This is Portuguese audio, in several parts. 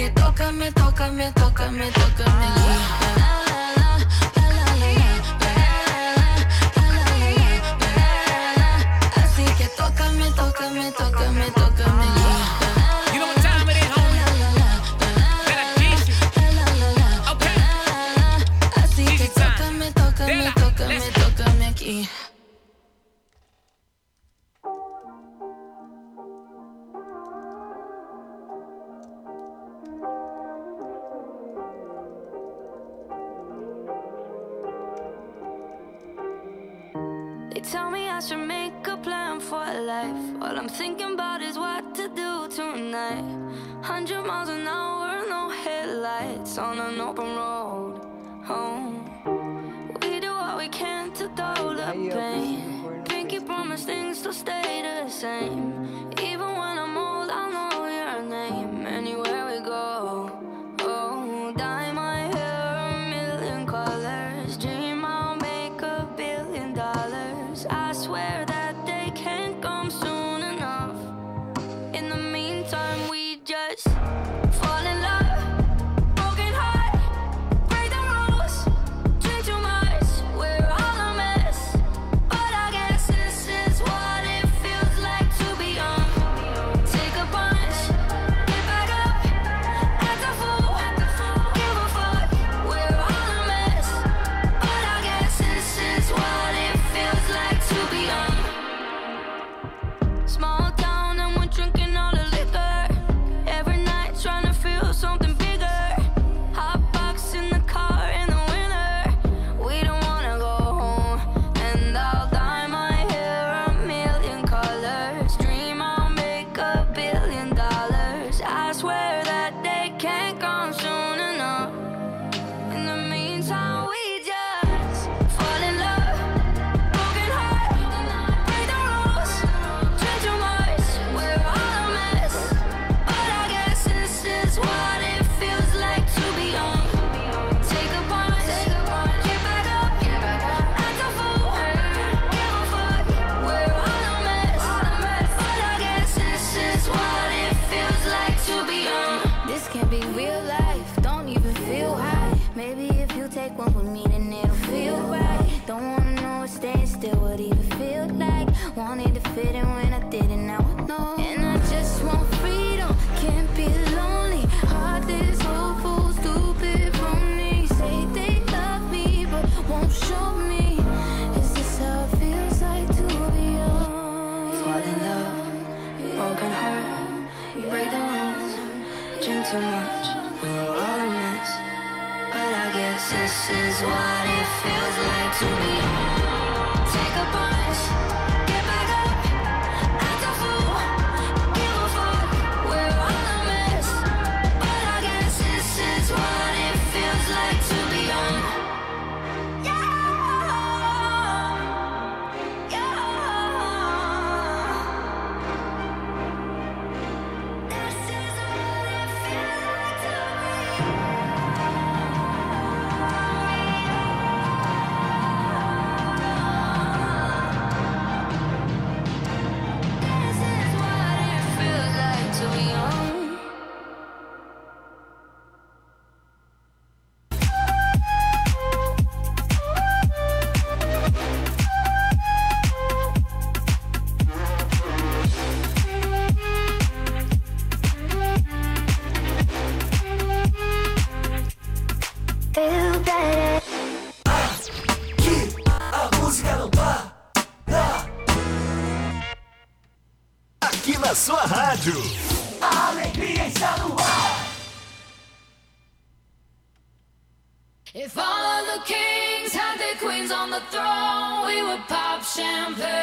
que tócame, tócame, tócame, tócame. Yeah. same, even drink too much, what a mess. But I guess this is what it feels like to be. Take a bunch. Alegria está no ar. If all of the kings had their queens on the throne, we would pop champagne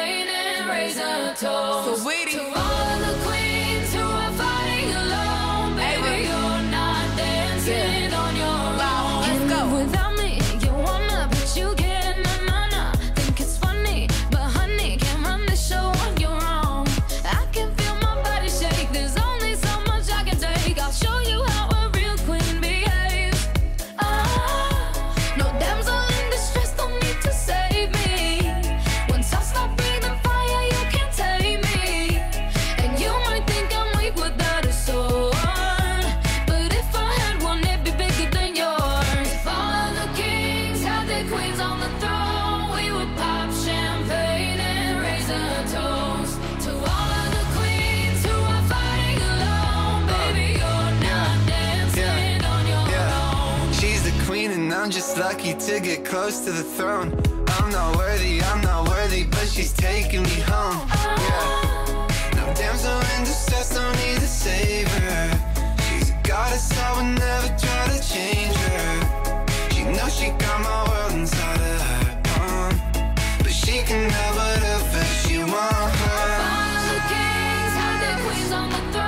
lucky to get close to the throne. I'm not worthy, I'm not worthy, but she's taking me home. Yeah. No damsel in distress, don't need a savior. She's a goddess, I would never try to change her. She knows she got my world inside of her palm. But she can have whatever she wants. All the kings had their queens on the throne.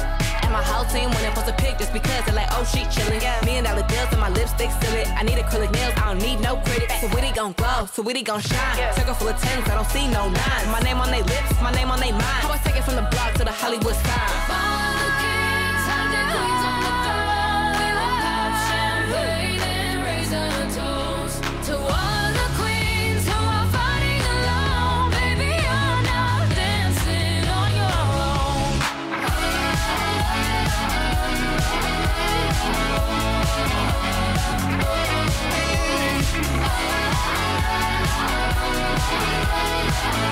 My whole team when they post a pic just because they're like, oh, she chillin'. Million dollar bills and my lipstick still it. I need acrylic nails, I don't need no critics. So we gon' glow, so we gon' shine. Circle full of tens, I don't see no nines. My name on they lips, my name on they mind. How I take it from the block to the Hollywood sign.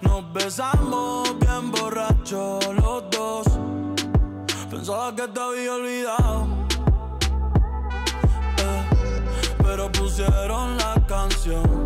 Nos besamos bien borracho los dos. Pensaba que te había olvidado. Eh, pero pusieron la canción.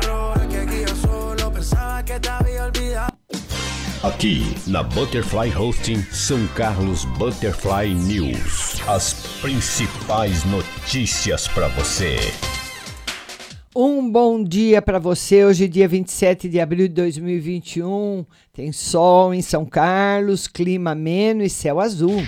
Pensaba que te había olvidado. Aqui na Butterfly Hosting São Carlos Butterfly News. As principais notícias para você. Um bom dia para você. Hoje, dia 27 de abril de 2021. Tem sol em São Carlos, clima ameno e céu azul.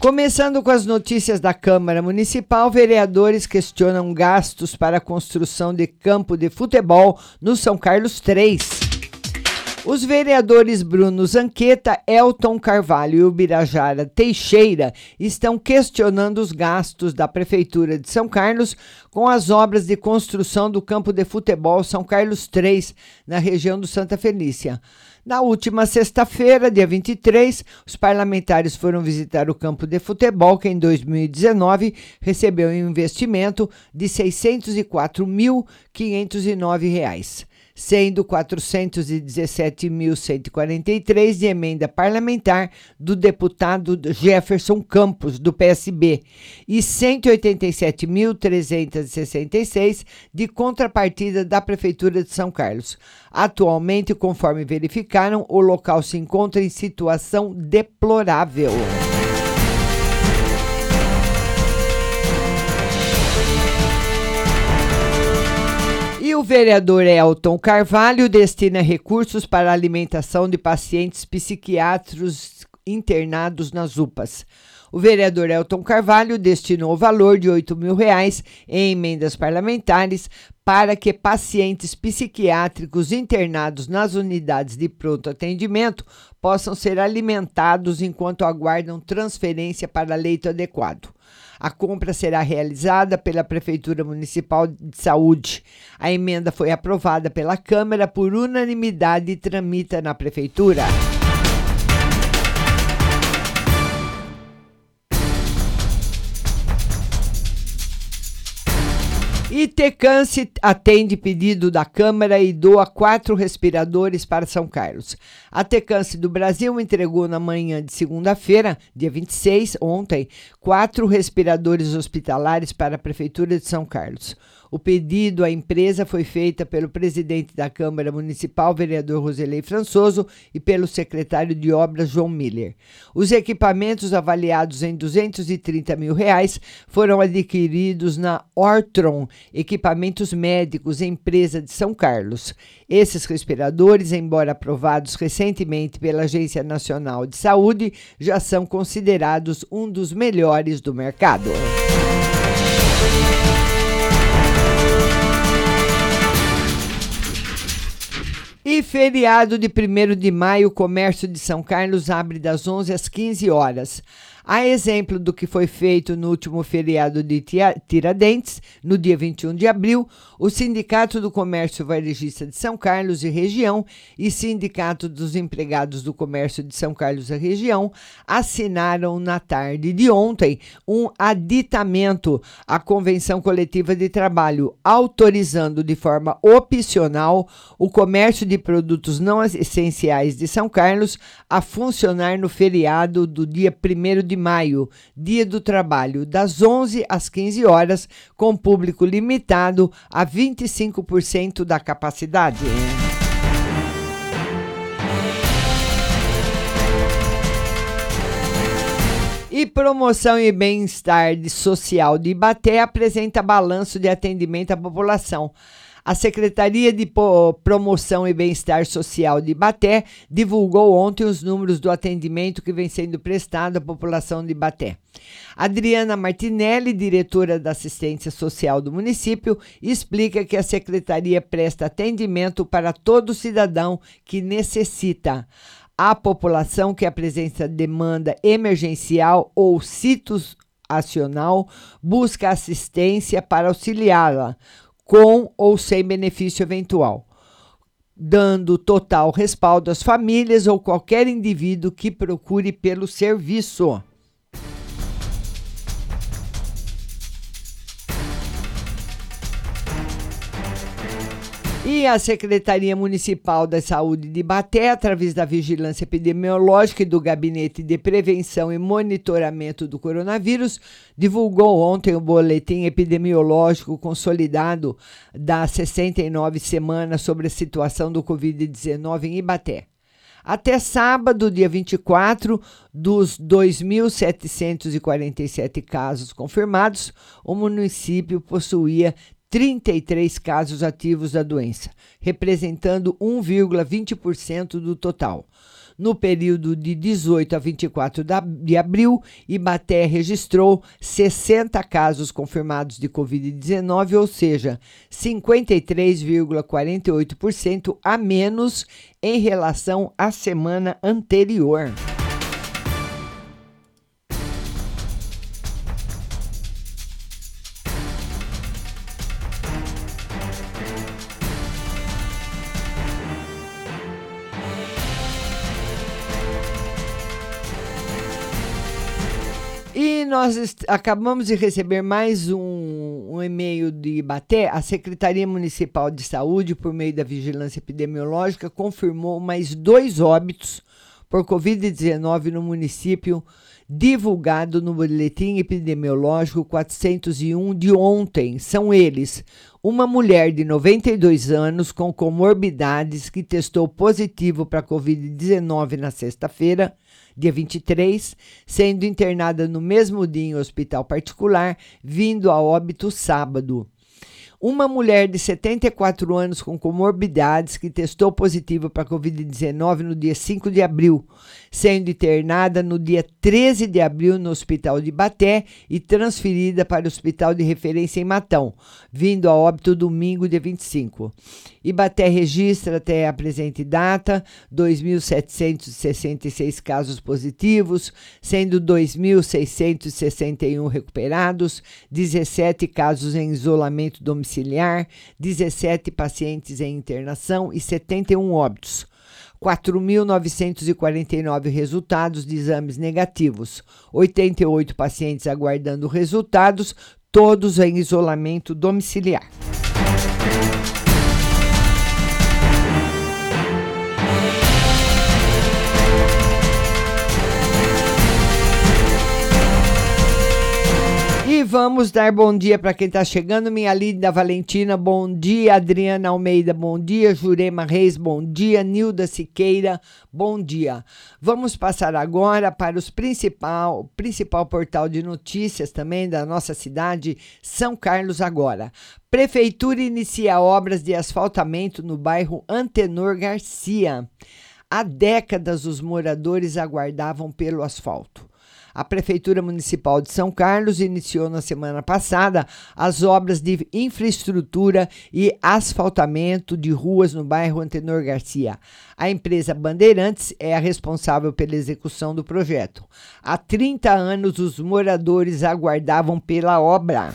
Começando com as notícias da Câmara Municipal, vereadores questionam gastos para a construção de campo de futebol no São Carlos 3. Os vereadores Bruno Zanqueta, Elton Carvalho e Ubirajara Teixeira estão questionando os gastos da Prefeitura de São Carlos com as obras de construção do campo de futebol São Carlos III, na região do Santa Felícia. Na última sexta-feira, dia 23, os parlamentares foram visitar o campo de futebol, que em 2019 recebeu um investimento de R$ 604.509 sendo 417.143 de emenda parlamentar do deputado Jefferson Campos, do PSB, e 187.366 de contrapartida da Prefeitura de São Carlos. Atualmente, conforme verificaram, o local se encontra em situação deplorável. O vereador Elton Carvalho destina recursos para a alimentação de pacientes psiquiátricos internados nas UPAs. O vereador Elton Carvalho destinou o valor de 8 mil reais em emendas parlamentares para que pacientes psiquiátricos internados nas unidades de pronto atendimento possam ser alimentados enquanto aguardam transferência para leito adequado. A compra será realizada pela Prefeitura Municipal de Saúde. A emenda foi aprovada pela Câmara por unanimidade e tramita na Prefeitura. Itecance atende pedido da Câmara e doa quatro respiradores para São Carlos. A Tecance do Brasil entregou na manhã de segunda-feira, dia 26, ontem, quatro respiradores hospitalares para a Prefeitura de São Carlos. O pedido à empresa foi feito pelo presidente da Câmara Municipal, vereador Roselei Françoso, e pelo secretário de Obras, João Miller. Os equipamentos avaliados em 230 mil reais foram adquiridos na Ortron Equipamentos Médicos, empresa de São Carlos. Esses respiradores, embora aprovados recentemente pela Agência Nacional de Saúde, já são considerados um dos melhores do mercado. E feriado de 1 de maio, o comércio de São Carlos abre das 11 às 15 horas. A exemplo do que foi feito no último feriado de Tiradentes, no dia 21 de abril, o Sindicato do Comércio Varejista de São Carlos e Região e Sindicato dos Empregados do Comércio de São Carlos e Região assinaram na tarde de ontem um aditamento à Convenção Coletiva de Trabalho, autorizando de forma opcional o comércio de produtos não essenciais de São Carlos a funcionar no feriado do dia 1 de maio, Dia do Trabalho, das 11 às 15 horas, com público limitado a 25% da capacidade. E Promoção e Bem-Estar Social de Ibaté apresenta balanço de atendimento à população. A Secretaria de Promoção e Bem-Estar Social de Ibaté divulgou ontem os números do atendimento que vem sendo prestado à população de Ibaté. Adriana Martinelli, diretora da Assistência Social do município, explica que a secretaria presta atendimento para todo cidadão que necessita. A população que apresenta demanda emergencial ou situacional busca assistência para auxiliá-la com ou sem benefício eventual, dando total respaldo às famílias ou qualquer indivíduo que procure pelo serviço. E a Secretaria Municipal da Saúde de Baté, através da Vigilância Epidemiológica e do Gabinete de Prevenção e Monitoramento do Coronavírus, divulgou ontem o boletim epidemiológico consolidado das 69 semanas sobre a situação do Covid-19 em Ibaté. Até sábado, dia 24, dos 2.747 casos confirmados, o município possuía 33 casos ativos da doença, representando 1,20% do total. No período de 18 a 24 de abril, Ibaté registrou 60 casos confirmados de Covid-19, ou seja, 53,48% a menos em relação à semana anterior. Nós acabamos de receber mais um, um e-mail de Ibaté. A Secretaria Municipal de Saúde, por meio da Vigilância Epidemiológica, confirmou mais dois óbitos por Covid-19 no município, divulgado no Boletim Epidemiológico 401 de ontem. São eles: uma mulher de 92 anos com comorbidades que testou positivo para Covid-19 na sexta-feira dia 23, sendo internada no mesmo dia em hospital particular, vindo a óbito sábado. Uma mulher de 74 anos com comorbidades que testou positivo para Covid-19 no dia 5 de abril, sendo internada no dia 13 de abril no Hospital de Baté e transferida para o Hospital de Referência em Matão, vindo a óbito domingo, dia 25. Ibaté registra até a presente data 2.766 casos positivos, sendo 2.661 recuperados, 17 casos em isolamento domiciliar, 17 pacientes em internação e 71 óbitos. 4.949 resultados de exames negativos, 88 pacientes aguardando resultados, todos em isolamento domiciliar. Vamos dar bom dia para quem está chegando. Minha linda Valentina, bom dia. Adriana Almeida, bom dia. Jurema Reis, bom dia. Nilda Siqueira, bom dia. Vamos passar agora para o principal, principal portal de notícias também da nossa cidade, São Carlos Agora. Prefeitura inicia obras de asfaltamento no bairro Antenor Garcia. Há décadas os moradores aguardavam pelo asfalto. A Prefeitura Municipal de São Carlos iniciou na semana passada as obras de infraestrutura e asfaltamento de ruas no bairro Antenor Garcia. A empresa Bandeirantes é a responsável pela execução do projeto. Há 30 anos, os moradores aguardavam pela obra.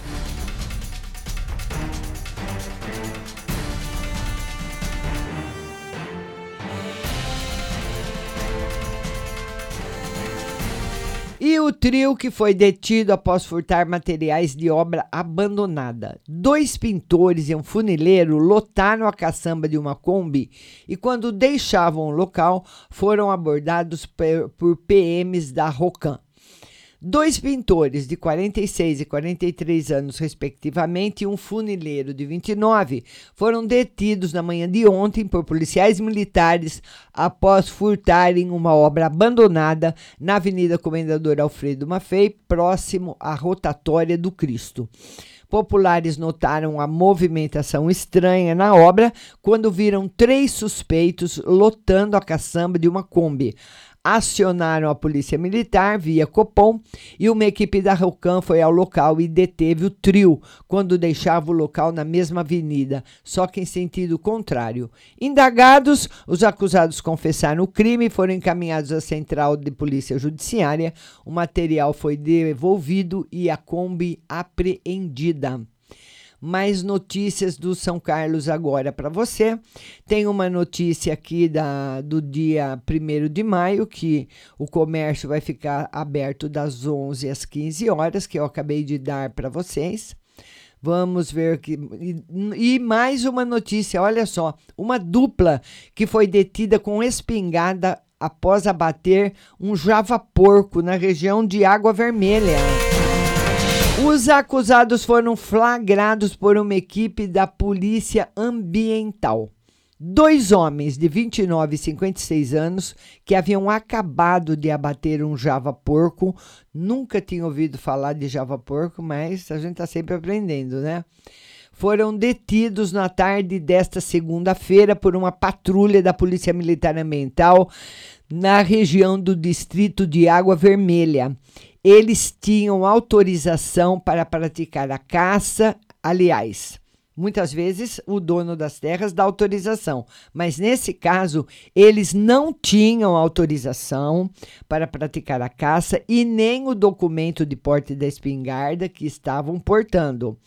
E o trio que foi detido após furtar materiais de obra abandonada. Dois pintores e um funileiro lotaram a caçamba de uma Kombi e, quando deixavam o local, foram abordados por PMs da Rocan. Dois pintores de 46 e 43 anos, respectivamente, e um funileiro de 29 foram detidos na manhã de ontem por policiais militares após furtarem uma obra abandonada na Avenida Comendador Alfredo Maffei, próximo à rotatória do Cristo. Populares notaram a movimentação estranha na obra quando viram três suspeitos lotando a caçamba de uma Kombi acionaram a polícia militar via Copom e uma equipe da Rocan foi ao local e deteve o trio quando deixava o local na mesma avenida, só que em sentido contrário. Indagados, os acusados confessaram o crime e foram encaminhados à central de polícia judiciária. O material foi devolvido e a Kombi apreendida mais notícias do São Carlos agora para você. Tem uma notícia aqui da, do dia 1 de maio, que o comércio vai ficar aberto das 11 às 15 horas, que eu acabei de dar para vocês. Vamos ver que. E, e, mais uma notícia: olha só, uma dupla que foi detida com espingarda após abater um java-porco na região de Água Vermelha. Os acusados foram flagrados por uma equipe da Polícia Ambiental. Dois homens de 29 e 56 anos que haviam acabado de abater um java porco, nunca tinham ouvido falar de java porco, mas a gente está sempre aprendendo, né? foram detidos na tarde desta segunda-feira por uma patrulha da Polícia Militar Ambiental na região do distrito de Água Vermelha. Eles tinham autorização para praticar a caça, aliás, Muitas vezes o dono das terras dá autorização, mas nesse caso eles não tinham autorização para praticar a caça e nem o documento de porte da espingarda que estavam portando.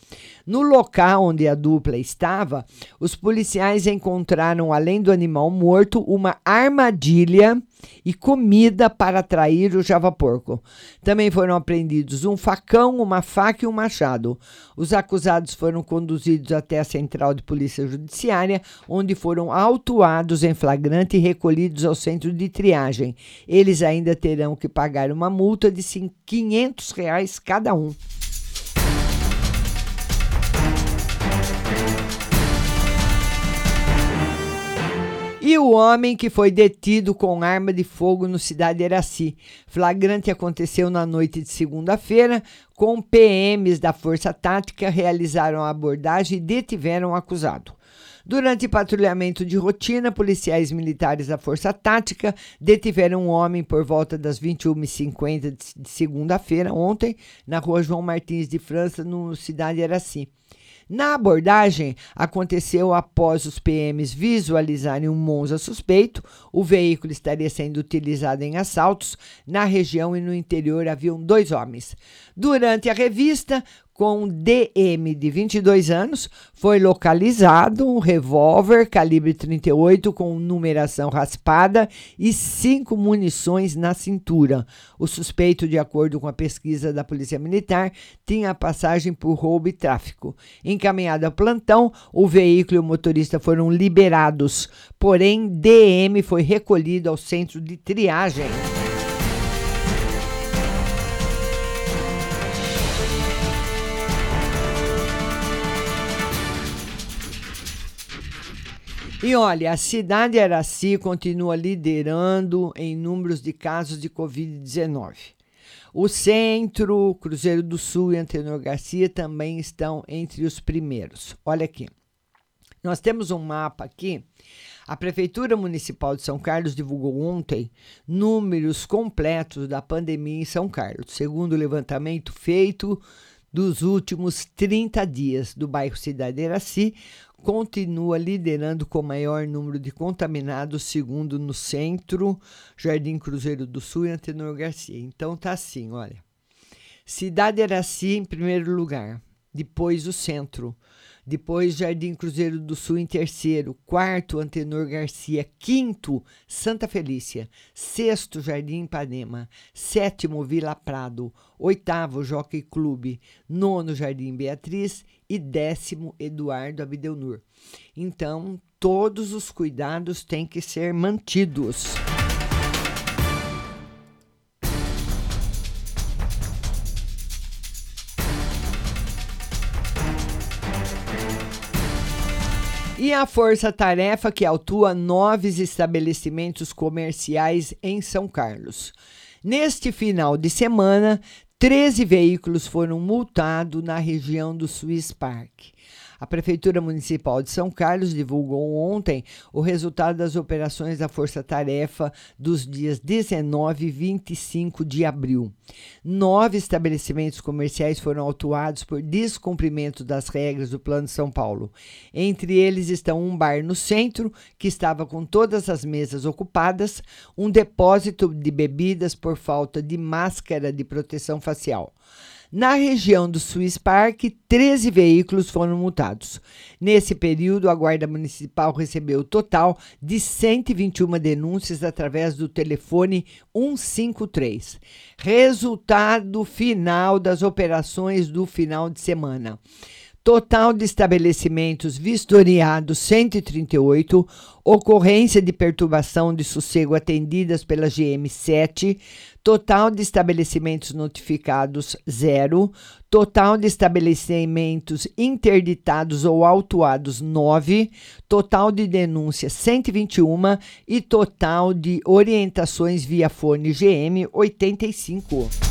No local onde a dupla estava, os policiais encontraram, além do animal morto, uma armadilha e comida para atrair o javaporco. Também foram apreendidos um facão, uma faca e um machado. Os acusados foram conduzidos até a central de polícia judiciária, onde foram autuados em flagrante e recolhidos ao centro de triagem. Eles ainda terão que pagar uma multa de 500 reais cada um. E o homem que foi detido com arma de fogo no Cidade Eraci. Flagrante aconteceu na noite de segunda-feira, com PMs da Força Tática realizaram a abordagem e detiveram o acusado. Durante patrulhamento de rotina, policiais militares da Força Tática detiveram um homem por volta das 21h50 de segunda-feira, ontem, na rua João Martins de França, no Cidade Eraci. Na abordagem, aconteceu após os PMs visualizarem um Monza suspeito. O veículo estaria sendo utilizado em assaltos. Na região e no interior haviam dois homens. Durante a revista, com DM de 22 anos, foi localizado um revólver calibre 38 com numeração raspada e cinco munições na cintura. O suspeito, de acordo com a pesquisa da Polícia Militar, tinha passagem por roubo e tráfico. Encaminhado ao plantão, o veículo e o motorista foram liberados, porém DM foi recolhido ao centro de triagem. E olha, a cidade Araci continua liderando em números de casos de Covid-19. O Centro, Cruzeiro do Sul e Antenor Garcia também estão entre os primeiros. Olha aqui. Nós temos um mapa aqui. A Prefeitura Municipal de São Carlos divulgou ontem números completos da pandemia em São Carlos, segundo o levantamento feito dos últimos 30 dias do bairro Cidade Iraci, continua liderando com maior número de contaminados, segundo no centro, Jardim Cruzeiro do Sul e Antenor Garcia. Então tá assim, olha. Cidade Iraci em primeiro lugar, depois o centro, depois Jardim Cruzeiro do Sul em terceiro, quarto Antenor Garcia, quinto Santa Felícia, sexto Jardim Ipanema, sétimo Vila Prado, oitavo Jockey Clube, nono Jardim Beatriz e décimo Eduardo Abdelnur. Então, todos os cuidados têm que ser mantidos. E a Força Tarefa, que autua nove estabelecimentos comerciais em São Carlos. Neste final de semana, 13 veículos foram multados na região do Swiss Park. A Prefeitura Municipal de São Carlos divulgou ontem o resultado das operações da Força Tarefa dos dias 19 e 25 de abril. Nove estabelecimentos comerciais foram autuados por descumprimento das regras do Plano São Paulo. Entre eles estão um bar no centro, que estava com todas as mesas ocupadas, um depósito de bebidas por falta de máscara de proteção facial. Na região do Swiss Park, 13 veículos foram multados. Nesse período, a Guarda Municipal recebeu o total de 121 denúncias através do telefone 153. Resultado final das operações do final de semana. Total de estabelecimentos vistoriados 138, ocorrência de perturbação de sossego atendidas pela GM7, total de estabelecimentos notificados zero, total de estabelecimentos interditados ou autuados 9, total de denúncias 121 e total de orientações via fone GM 85.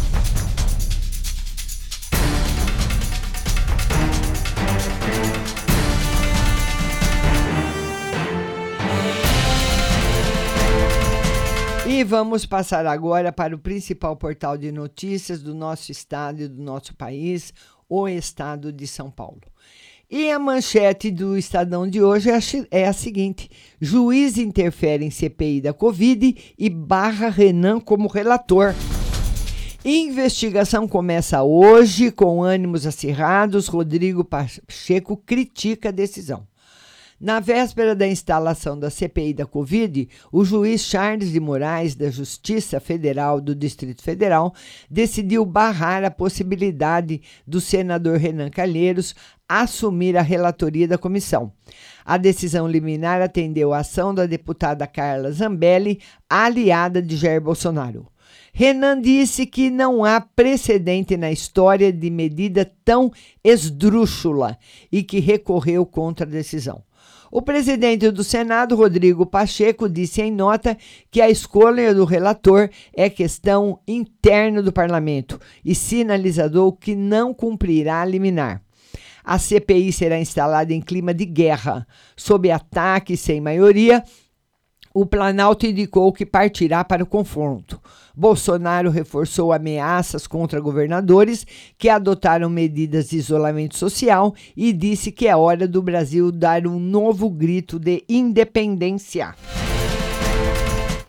E vamos passar agora para o principal portal de notícias do nosso estado e do nosso país, o estado de São Paulo. E a manchete do Estadão de hoje é a, é seguinte: juiz interfere em CPI da Covid e barra Renan como relator. Investigação começa hoje com ânimos acirrados. Rodrigo Pacheco critica a decisão. Na véspera da instalação da CPI da Covid, o juiz Charles de Moraes, da Justiça Federal do Distrito Federal, decidiu barrar a possibilidade do senador Renan Calheiros assumir a relatoria da comissão. A decisão liminar atendeu a ação da deputada Carla Zambelli, aliada de Jair Bolsonaro. Renan disse que não há precedente na história de medida tão esdrúxula e que recorreu contra a decisão. O presidente do Senado, Rodrigo Pacheco, disse em nota que a escolha do relator é questão interna do parlamento e sinalizou que não cumprirá a liminar. A CPI será instalada em clima de guerra, sob ataque sem maioria. O Planalto indicou que partirá para o confronto. Bolsonaro reforçou ameaças contra governadores que adotaram medidas de isolamento social e disse que é hora do Brasil dar um novo grito de independência.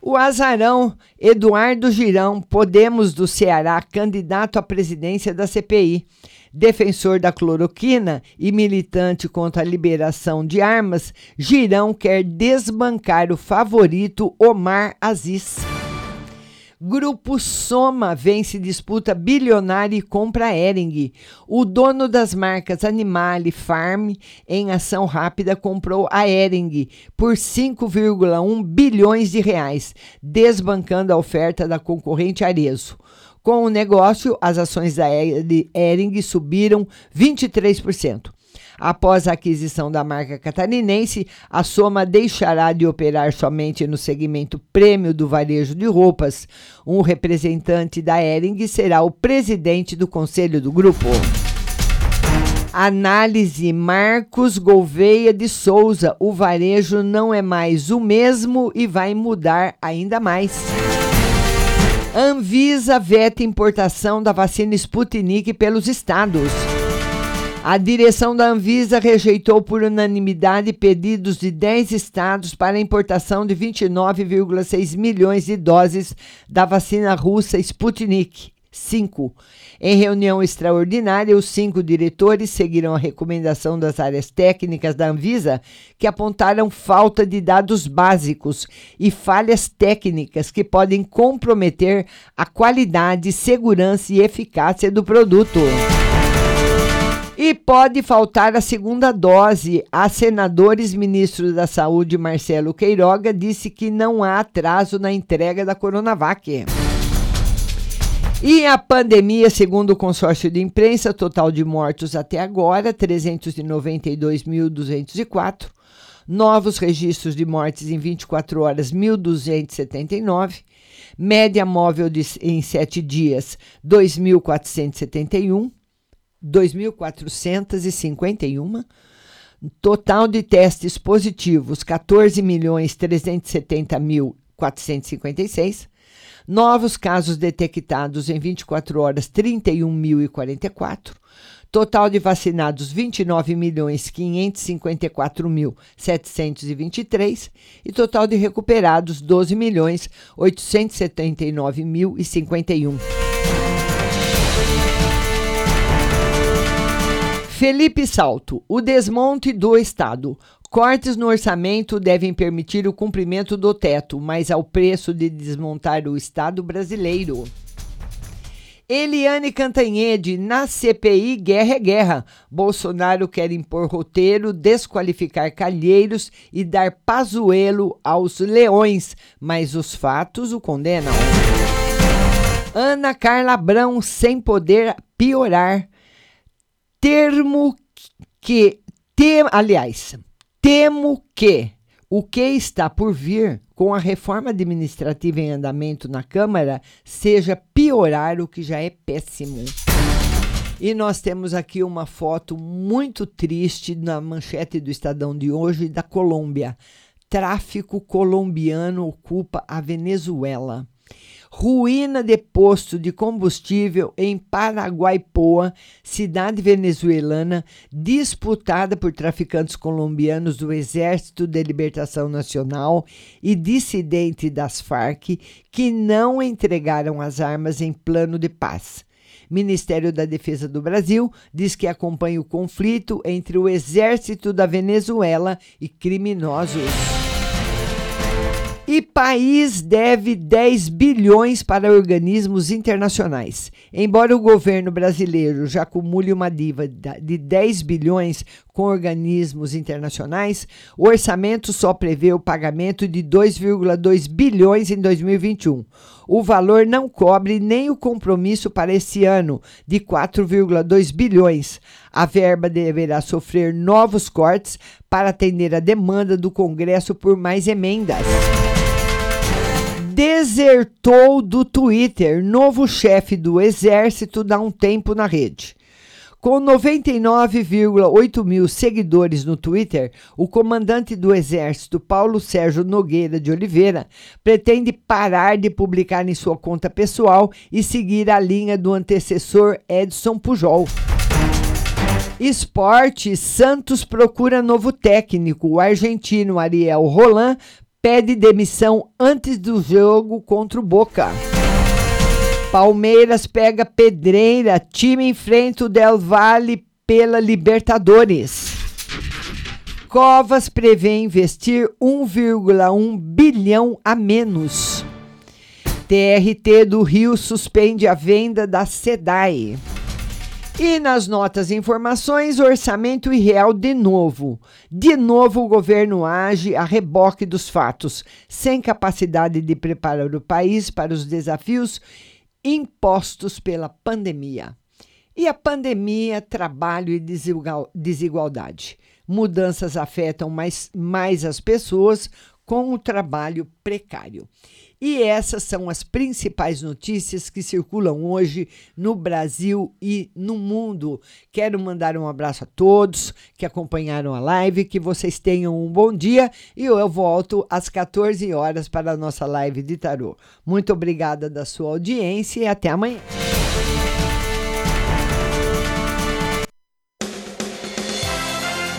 O azarão Eduardo Girão, Podemos do Ceará, candidato à presidência da CPI. Defensor da cloroquina e militante contra a liberação de armas, Girão quer desbancar o favorito Omar Aziz. Grupo Soma vence disputa bilionária e compra Ering. O dono das marcas Animale Farm, em ação rápida, comprou a Ering por 5,1 bilhões de reais, desbancando a oferta da concorrente Arezo. Com o negócio, as ações da Ering subiram 23%. Após a aquisição da marca catarinense, a Soma deixará de operar somente no segmento prêmio do varejo de roupas. Um representante da Ering será o presidente do conselho do grupo. Análise Marcos Gouveia de Souza. O varejo não é mais o mesmo e vai mudar ainda mais. Anvisa veta importação da vacina Sputnik pelos estados. A direção da Anvisa rejeitou por unanimidade pedidos de 10 estados para importação de 29,6 milhões de doses da vacina russa Sputnik 5. Em reunião extraordinária, os cinco diretores seguiram a recomendação das áreas técnicas da Anvisa, que apontaram falta de dados básicos e falhas técnicas que podem comprometer a qualidade, segurança e eficácia do produto. E pode faltar a segunda dose. A senadores ministro da Saúde Marcelo Queiroga disse que não há atraso na entrega da Coronavac. E a pandemia, segundo o consórcio de imprensa, total de mortos até agora, 392.204. Novos registros de mortes em 24 horas, 1.279. Média móvel de, em 7 dias, 2.471. 2.451. Total de testes positivos, 14.370.456. Novos casos detectados em 24 horas, 31.044. Total de vacinados, 29.554.723. E total de recuperados, 12.879.051. Felipe Salto, o desmonte do Estado. Cortes no orçamento devem permitir o cumprimento do teto, mas ao preço de desmontar o Estado brasileiro. Eliane Cantanhede, na CPI, guerra é guerra. Bolsonaro quer impor roteiro, desqualificar Calheiros e dar pazuelo aos leões, mas os fatos o condenam. Ana Carla Brão, sem poder piorar termo que, tem, aliás, temo que o que está por vir com a reforma administrativa em andamento na Câmara seja piorar o que já é péssimo. E nós temos aqui uma foto muito triste na manchete do Estadão de hoje da Colômbia. Tráfico colombiano ocupa a Venezuela. Ruína de posto de combustível em Paraguaipoa, cidade venezuelana, disputada por traficantes colombianos do Exército de Libertação Nacional e dissidentes das Farc que não entregaram as armas em plano de paz. Ministério da Defesa do Brasil diz que acompanha o conflito entre o exército da Venezuela e criminosos. E país deve 10 bilhões para organismos internacionais. Embora o governo brasileiro já acumule uma dívida de 10 bilhões com organismos internacionais, o orçamento só prevê o pagamento de 2,2 bilhões em 2021. O valor não cobre nem o compromisso para esse ano, de 4,2 bilhões. A verba deverá sofrer novos cortes para atender a demanda do Congresso por mais emendas desertou do Twitter. Novo chefe do exército dá um tempo na rede. Com 99,8 mil seguidores no Twitter, o comandante do Exército, Paulo Sérgio Nogueira de Oliveira, pretende parar de publicar em sua conta pessoal e seguir a linha do antecessor Edson Pujol. Esporte: Santos procura novo técnico. O argentino Ariel Roland pede demissão antes do jogo contra o Boca. Palmeiras pega pedreira, time enfrenta o Del Valle pela Libertadores. Covas prevê investir 1,1 bilhão a menos. TRT do Rio suspende a venda da SEDAI. E nas notas e informações, orçamento irreal de novo. De novo, o governo age a reboque dos fatos, sem capacidade de preparar o país para os desafios impostos pela pandemia. E a pandemia, trabalho e desigualdade. Mudanças afetam mais, mais as pessoas com o trabalho precário. E essas são as principais notícias que circulam hoje no Brasil e no mundo. Quero mandar um abraço a todos que acompanharam a live, que vocês tenham um bom dia e eu volto às 14 horas para a nossa live de tarô. Muito obrigada da sua audiência e até amanhã.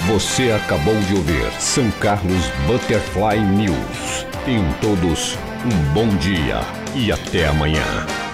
Você acabou de ouvir São Carlos Butterfly News. Tenham todos um bom dia e até amanhã.